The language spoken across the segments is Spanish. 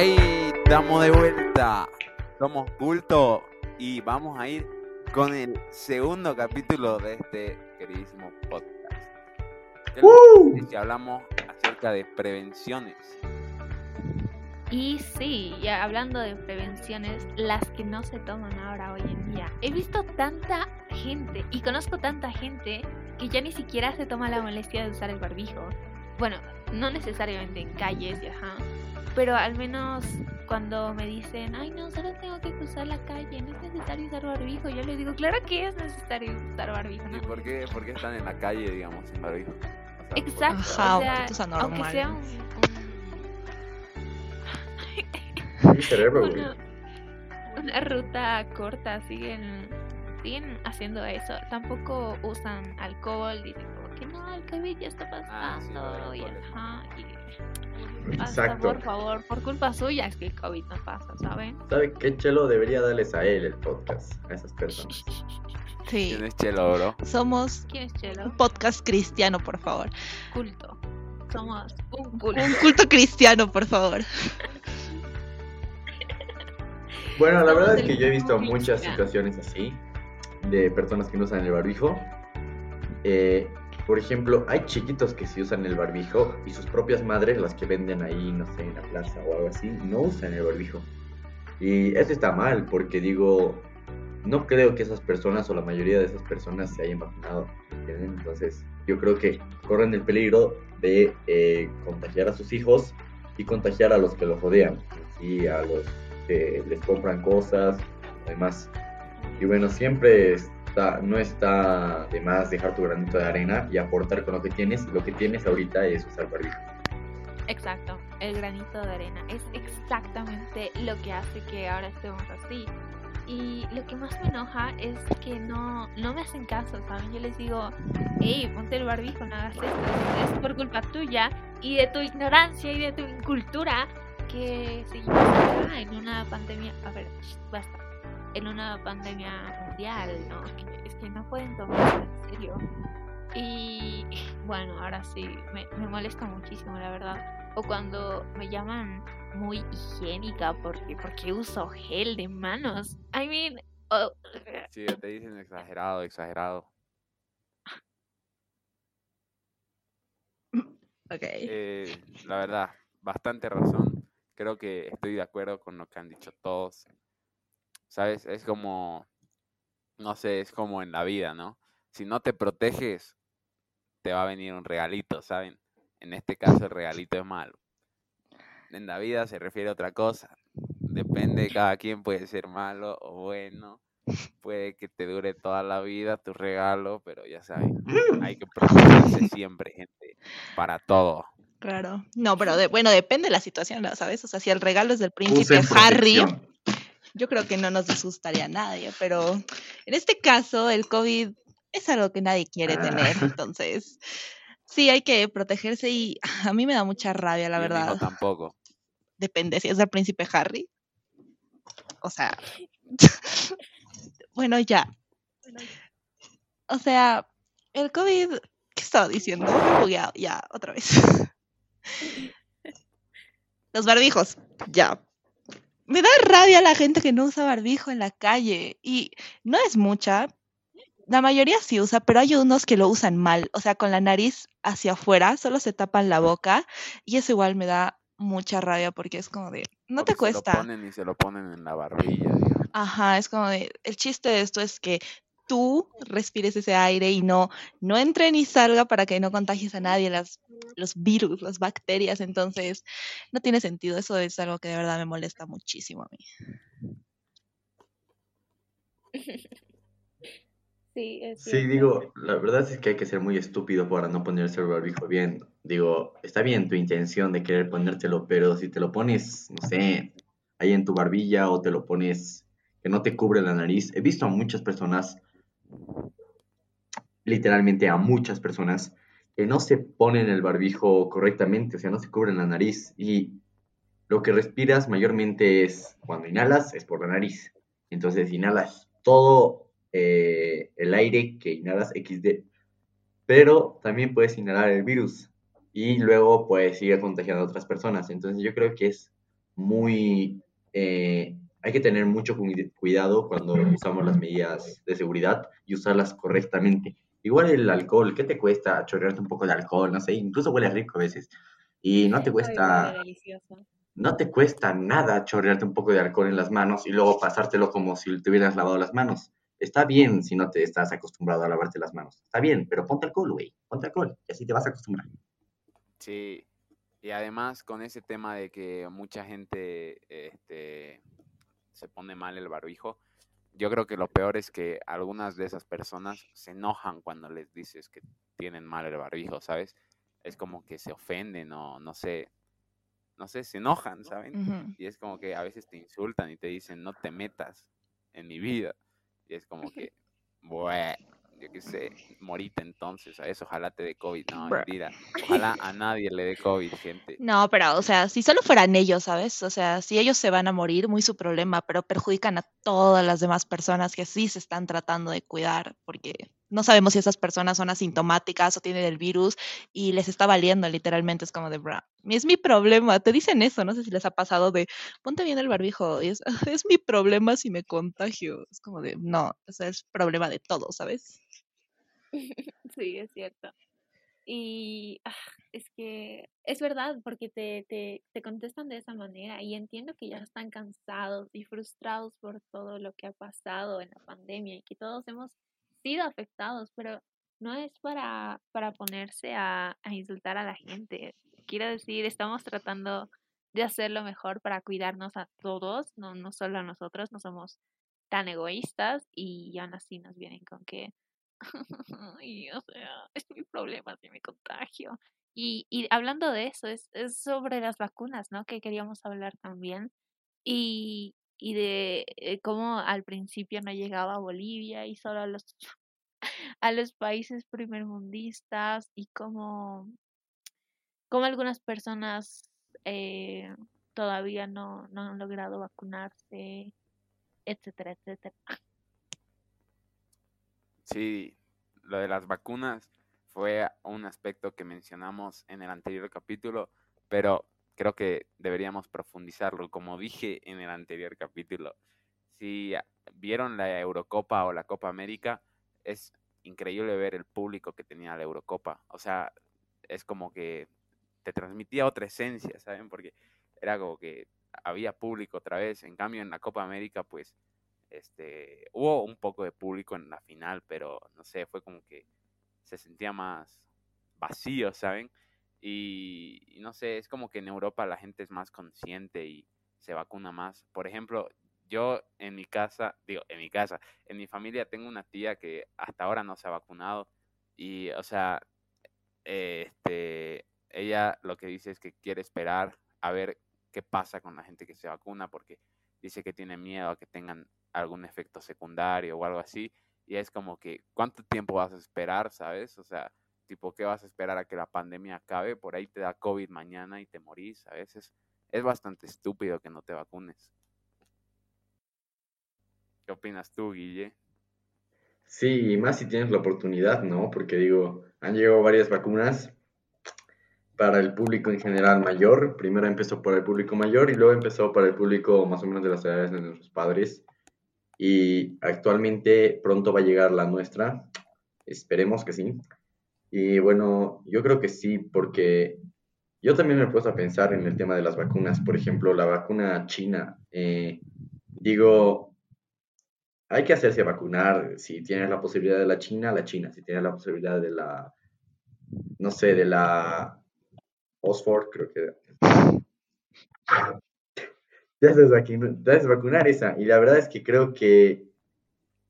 ¡Hey! Estamos de vuelta. Somos Culto y vamos a ir con el segundo capítulo de este queridísimo podcast. Que hablamos acerca de prevenciones. Y sí, ya hablando de prevenciones, las que no se toman ahora hoy en día. He visto tanta gente y conozco tanta gente que ya ni siquiera se toma la molestia de usar el barbijo. Bueno, no necesariamente en calles, ajá, pero al menos cuando me dicen, ay no, solo tengo que cruzar la calle, no es necesario usar barbijo, yo les digo, claro que es necesario usar barbijo. ¿no? ¿Y por qué, por qué están en la calle, digamos, sin barbijo? Exacto, o sea, aunque sea un, una, una ruta corta, siguen, siguen haciendo eso. Tampoco usan alcohol, dicen como que no, el COVID ya está Ah, pasando, y ajá, y hasta Exacto. por favor, por culpa suya es que el COVID no pasa, ¿saben? ¿Sabe qué chelo debería darles a él el podcast? A esas personas. Sí, ¿Quién es Chelo, bro? somos ¿Quién es Chelo? un podcast cristiano, por favor. Culto. Somos un culto. Un culto cristiano, por favor. Bueno, la verdad es que yo he visto muchas situaciones así de personas que no usan el barbijo. Eh, por ejemplo, hay chiquitos que sí usan el barbijo y sus propias madres, las que venden ahí, no sé, en la plaza o algo así, no usan el barbijo. Y eso está mal, porque digo, no creo que esas personas o la mayoría de esas personas se hayan vacunado. ¿entienden? Entonces, yo creo que corren el peligro de eh, contagiar a sus hijos y contagiar a los que los rodean, y a los que les compran cosas, además. Y bueno, siempre está, no está de más dejar tu granito de arena y aportar con lo que tienes. Lo que tienes ahorita es usar barbijo. Exacto, el granito de arena es exactamente lo que hace que ahora estemos así. Y lo que más me enoja es que no, no me hacen caso, ¿saben? Yo les digo, hey, ponte el barbijo, no hagas esto, es por culpa tuya y de tu ignorancia y de tu incultura que seguimos acá en una pandemia, a ver, basta, en una pandemia mundial, ¿no? Es que no pueden tomarlo en serio. Y bueno, ahora sí, me, me molesta muchísimo, la verdad. O cuando me llaman muy higiénica porque, porque uso gel de manos. I mean, oh, Sí, te dicen exagerado, exagerado. Ok. Eh, la verdad, bastante razón. Creo que estoy de acuerdo con lo que han dicho todos. ¿Sabes? Es como, no sé, es como en la vida, ¿no? Si no te proteges, te va a venir un regalito, ¿saben? En este caso el regalito es malo. En la vida se refiere a otra cosa. Depende de cada quien, puede ser malo o bueno. Puede que te dure toda la vida tu regalo, pero ya saben, hay que protegerse siempre, gente, para todo. Claro. No, pero de- bueno, depende de la situación, ¿no? ¿sabes? O sea, si el regalo es del príncipe Harry, protección. Yo creo que no nos asustaría a nadie, pero en este caso el COVID es algo que nadie quiere Ah. tener, entonces sí hay que protegerse y a mí me da mucha rabia, la el verdad. tampoco. Depende si es del príncipe Harry. O sea, bueno, ya. O sea, el COVID, ¿qué estaba diciendo? Bugueado, ya, otra vez. Los barbijos, ya. Me da rabia la gente que no usa barbijo en la calle. Y no es mucha. La mayoría sí usa, pero hay unos que lo usan mal. O sea, con la nariz hacia afuera, solo se tapan la boca. Y eso igual me da mucha rabia porque es como de, no te Porque Se cuesta. lo ponen y se lo ponen en la barbilla, digamos. Ajá, es como de, el chiste de esto es que tú respires ese aire y no, no entre ni salga para que no contagies a nadie las, los virus, las bacterias. Entonces, no tiene sentido. Eso es algo que de verdad me molesta muchísimo a mí. sí, es Sí, digo, la verdad es que hay que ser muy estúpido para no ponerse el barbijo bien. Digo, está bien tu intención de querer ponértelo, pero si te lo pones, no sé, ahí en tu barbilla o te lo pones que no te cubre la nariz. He visto a muchas personas, literalmente a muchas personas, que no se ponen el barbijo correctamente, o sea, no se cubren la nariz y lo que respiras mayormente es, cuando inhalas, es por la nariz. Entonces inhalas todo eh, el aire que inhalas XD, pero también puedes inhalar el virus y luego puedes seguir contagiando a otras personas. Entonces yo creo que es muy... eh, hay que tener mucho cu- cuidado cuando usamos las medidas de seguridad y usarlas correctamente. Igual el alcohol, ¿qué te cuesta chorrearte un poco de alcohol? No sé, incluso huele rico a veces. Y no te cuesta no te cuesta nada chorrearte un poco de alcohol en las manos y luego pasártelo como si te hubieras lavado las manos. Está bien si no te estás acostumbrado a lavarte las manos. Está bien, pero ponte alcohol, güey. Ponte alcohol y así te vas a acostumbrar. Sí, y además con ese tema de que mucha gente este, se pone mal el barbijo, yo creo que lo peor es que algunas de esas personas se enojan cuando les dices que tienen mal el barbijo, ¿sabes? Es como que se ofenden o no sé, no sé, se enojan, ¿saben? Y es como que a veces te insultan y te dicen, no te metas en mi vida. Y es como que, bueno, yo qué sé, morite entonces, ¿sabes? Ojalá te dé COVID. No, mentira. Ojalá a nadie le dé COVID, gente. No, pero, o sea, si solo fueran ellos, ¿sabes? O sea, si ellos se van a morir, muy su problema, pero perjudican a todas las demás personas que sí se están tratando de cuidar, porque no sabemos si esas personas son asintomáticas o tienen el virus y les está valiendo, literalmente, es como de, bra, es mi problema, te dicen eso, no sé si les ha pasado de, ponte bien el barbijo, y es, es mi problema si me contagio, es como de, no, ese es problema de todos, ¿sabes? Sí, es cierto. Y ah, es que es verdad, porque te, te, te contestan de esa manera y entiendo que ya están cansados y frustrados por todo lo que ha pasado en la pandemia y que todos hemos sido afectados, pero no es para, para ponerse a, a insultar a la gente. Quiero decir, estamos tratando de hacer lo mejor para cuidarnos a todos, no, no solo a nosotros, no somos tan egoístas y aún así nos vienen con que es mi problema si me contagio. Y, y hablando de eso, es, es sobre las vacunas, ¿no? Que queríamos hablar también. Y, y de eh, cómo al principio no llegaba a Bolivia y solo a los, a los países primermundistas y cómo, cómo algunas personas eh, todavía no, no han logrado vacunarse, etcétera, etcétera. Sí, lo de las vacunas fue un aspecto que mencionamos en el anterior capítulo, pero creo que deberíamos profundizarlo. Como dije en el anterior capítulo, si vieron la Eurocopa o la Copa América, es increíble ver el público que tenía la Eurocopa. O sea, es como que te transmitía otra esencia, ¿saben? Porque era como que había público otra vez. En cambio, en la Copa América, pues, este, hubo un poco de público en la final, pero no sé, fue como que se sentía más vacío, ¿saben? Y, no sé, es como que en Europa la gente es más consciente y se vacuna más. Por ejemplo, yo en mi casa, digo, en mi casa, en mi familia tengo una tía que hasta ahora no se ha vacunado y, o sea, este, ella lo que dice es que quiere esperar a ver qué pasa con la gente que se vacuna porque dice que tiene miedo a que tengan algún efecto secundario o algo así. Y es como que, ¿cuánto tiempo vas a esperar, sabes? O sea, tipo, ¿qué vas a esperar a que la pandemia acabe? Por ahí te da COVID mañana y te morís, a veces. Es bastante estúpido que no te vacunes. ¿Qué opinas tú, Guille? Sí, y más si tienes la oportunidad, ¿no? Porque digo, han llegado varias vacunas para el público en general mayor. Primero empezó por el público mayor y luego empezó para el público más o menos de las edades de nuestros padres. Y actualmente pronto va a llegar la nuestra. Esperemos que sí. Y bueno, yo creo que sí, porque yo también me he puesto a pensar en el tema de las vacunas. Por ejemplo, la vacuna china. eh, digo, hay que hacerse vacunar. Si tienes la posibilidad de la China, la China. Si tienes la posibilidad de la, no sé, de la Oxford, creo que. Te haces, vacu- te haces vacunar esa. Y la verdad es que creo que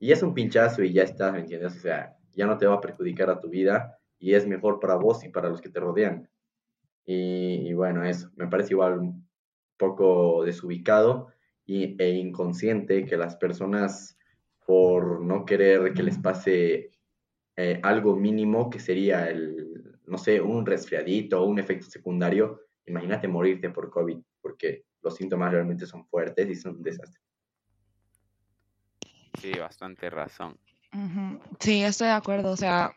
y es un pinchazo y ya está, ¿me entiendes? O sea, ya no te va a perjudicar a tu vida y es mejor para vos y para los que te rodean. Y, y bueno, eso, me parece igual un poco desubicado y, e inconsciente que las personas, por no querer que les pase eh, algo mínimo, que sería el, no sé, un resfriadito o un efecto secundario, imagínate morirte por COVID, porque los síntomas realmente son fuertes y son un desastre. Sí, bastante razón. Sí, estoy de acuerdo. O sea,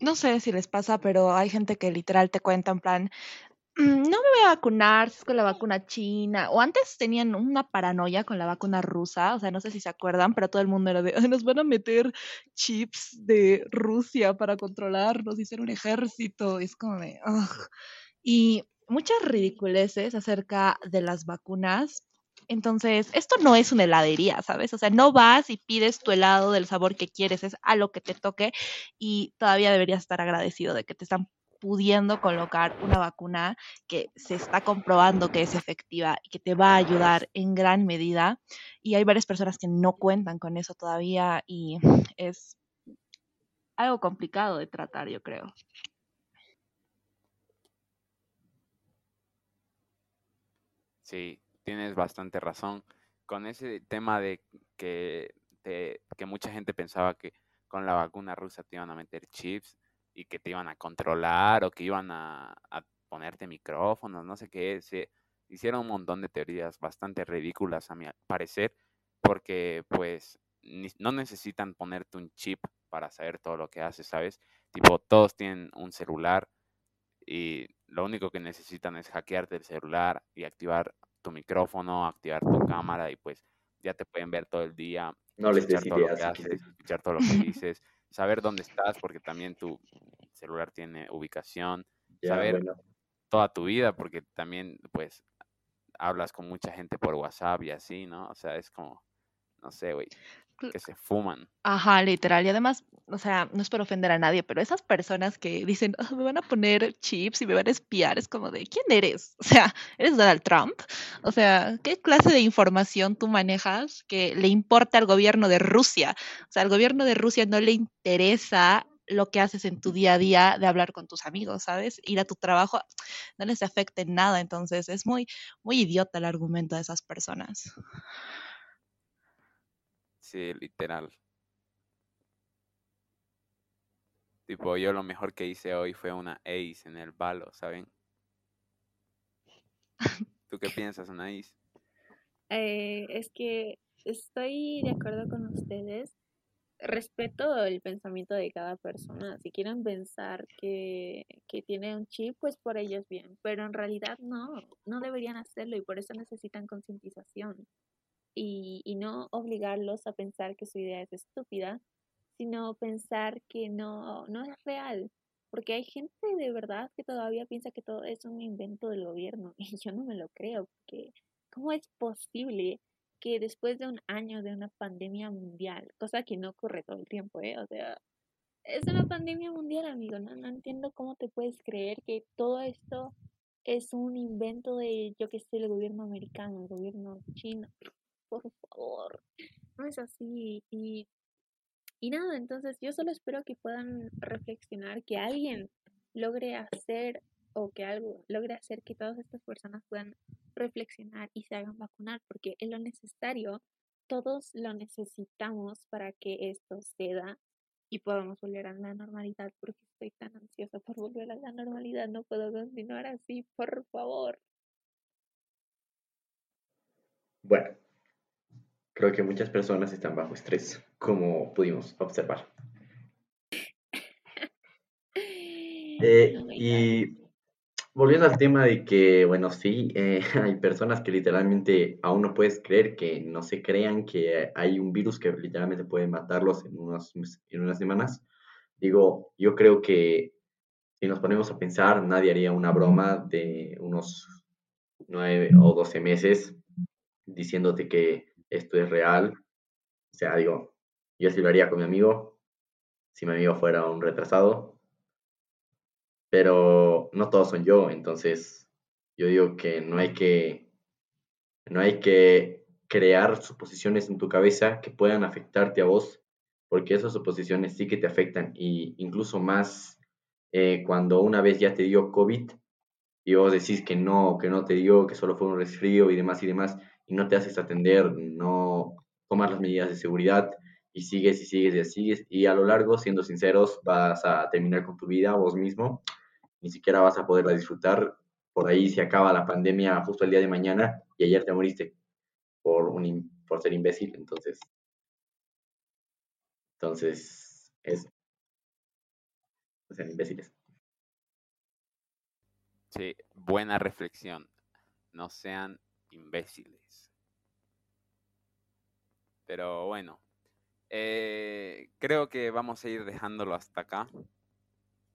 no sé si les pasa, pero hay gente que literal te cuenta en plan, mm, no me voy a vacunar es con la vacuna china. O antes tenían una paranoia con la vacuna rusa, o sea, no sé si se acuerdan, pero todo el mundo era de, "Ay, nos van a meter chips de Rusia para controlarnos y ser un ejército. Es como de. Y muchas ridiculeces acerca de las vacunas. Entonces, esto no es una heladería, ¿sabes? O sea, no vas y pides tu helado del sabor que quieres, es a lo que te toque y todavía deberías estar agradecido de que te están pudiendo colocar una vacuna que se está comprobando que es efectiva y que te va a ayudar en gran medida. Y hay varias personas que no cuentan con eso todavía y es algo complicado de tratar, yo creo. Sí, tienes bastante razón. Con ese tema de que, te- que mucha gente pensaba que con la vacuna rusa te iban a meter chips y que te iban a controlar o que iban a, a ponerte micrófonos, no sé qué, se hicieron un montón de teorías bastante ridículas a mi parecer, porque pues no necesitan ponerte un chip para saber todo lo que haces, ¿sabes? Tipo, todos tienen un celular y lo único que necesitan es hackearte el celular y activar tu micrófono, activar tu cámara y pues ya te pueden ver todo el día, No les des todo lo ideas que si quieres. haces, escuchar todo lo que dices, saber dónde estás porque también tu celular tiene ubicación, Ya, saber bueno. toda tu vida porque también pues hablas con mucha gente por WhatsApp y así, ¿no? O sea, es como, no sé, güey, que se fuman. Ajá, literal. Y además, o sea, no es por ofender a nadie, pero esas personas que dicen, "Ah, me van a poner chips y me van a espiar, es como de, ¿quién eres? O sea, ¿eres Donald Trump? O sea, ¿qué clase de información tú manejas que le importa al gobierno de Rusia? O sea, al gobierno de Rusia no le interesa lo que haces en tu día a día de hablar con tus amigos, ¿sabes? Ir a tu trabajo no les afecta en nada, entonces es muy, muy idiota el argumento de esas personas. Sí, literal. Tipo, yo lo mejor que hice hoy fue una ace en el balo, ¿saben? ¿Tú qué piensas, Anaís? Eh, es que estoy de acuerdo con ustedes. Respeto el pensamiento de cada persona. Si quieren pensar que, que tiene un chip, pues por ellos bien. Pero en realidad no, no deberían hacerlo y por eso necesitan concientización. Y, y no obligarlos a pensar que su idea es estúpida, sino pensar que no, no es real. Porque hay gente de verdad que todavía piensa que todo es un invento del gobierno y yo no me lo creo, porque ¿cómo es posible que después de un año de una pandemia mundial, cosa que no ocurre todo el tiempo, ¿eh? O sea, es una pandemia mundial, amigo, no, no entiendo cómo te puedes creer que todo esto es un invento de, yo que sé, el gobierno americano, el gobierno chino. Por favor, no es así. Y y nada, entonces yo solo espero que puedan reflexionar, que alguien logre hacer o que algo logre hacer que todas estas personas puedan reflexionar y se hagan vacunar, porque es lo necesario, todos lo necesitamos para que esto se da y podamos volver a la normalidad, porque estoy tan ansiosa por volver a la normalidad, no puedo continuar así, por favor. Bueno, creo que muchas personas están bajo estrés, como pudimos observar. Eh, Oh y volviendo al tema de que, bueno, sí, eh, hay personas que literalmente aún no puedes creer que no se crean que hay un virus que literalmente puede matarlos en, unos, en unas semanas. Digo, yo creo que si nos ponemos a pensar, nadie haría una broma de unos nueve o doce meses diciéndote que esto es real. O sea, digo, yo sí lo haría con mi amigo, si mi amigo fuera un retrasado, pero no todos son yo, entonces yo digo que no hay que, no hay que crear suposiciones en tu cabeza que puedan afectarte a vos, porque esas suposiciones sí que te afectan, y incluso más eh, cuando una vez ya te dio COVID y vos decís que no, que no te dio, que solo fue un resfrío y demás y demás, y no te haces atender, no tomas las medidas de seguridad y sigues y sigues y sigues, y a lo largo, siendo sinceros, vas a terminar con tu vida vos mismo, ni siquiera vas a poderla disfrutar, por ahí se acaba la pandemia justo el día de mañana y ayer te moriste por, un, por ser imbécil, entonces, entonces, es, o sea, imbéciles. Sí, buena reflexión. No sean imbéciles. Pero bueno, eh, creo que vamos a ir dejándolo hasta acá.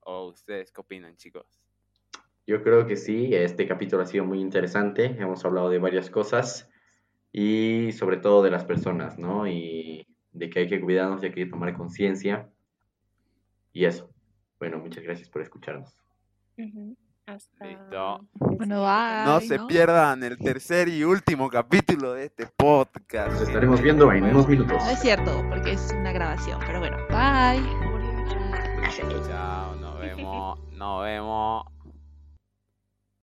¿O ustedes qué opinan, chicos? Yo creo que sí, este capítulo ha sido muy interesante. Hemos hablado de varias cosas y sobre todo de las personas, ¿no? Y de que hay que cuidarnos y hay que tomar conciencia. Y eso. Bueno, muchas gracias por escucharnos. Hasta. Listo. Bueno, bye. No se pierdan el tercer y último capítulo de este podcast. Nos estaremos viendo en unos minutos. No es cierto, porque es una grabación, pero bueno, bye. Chao, nos vemos. Nos vemos.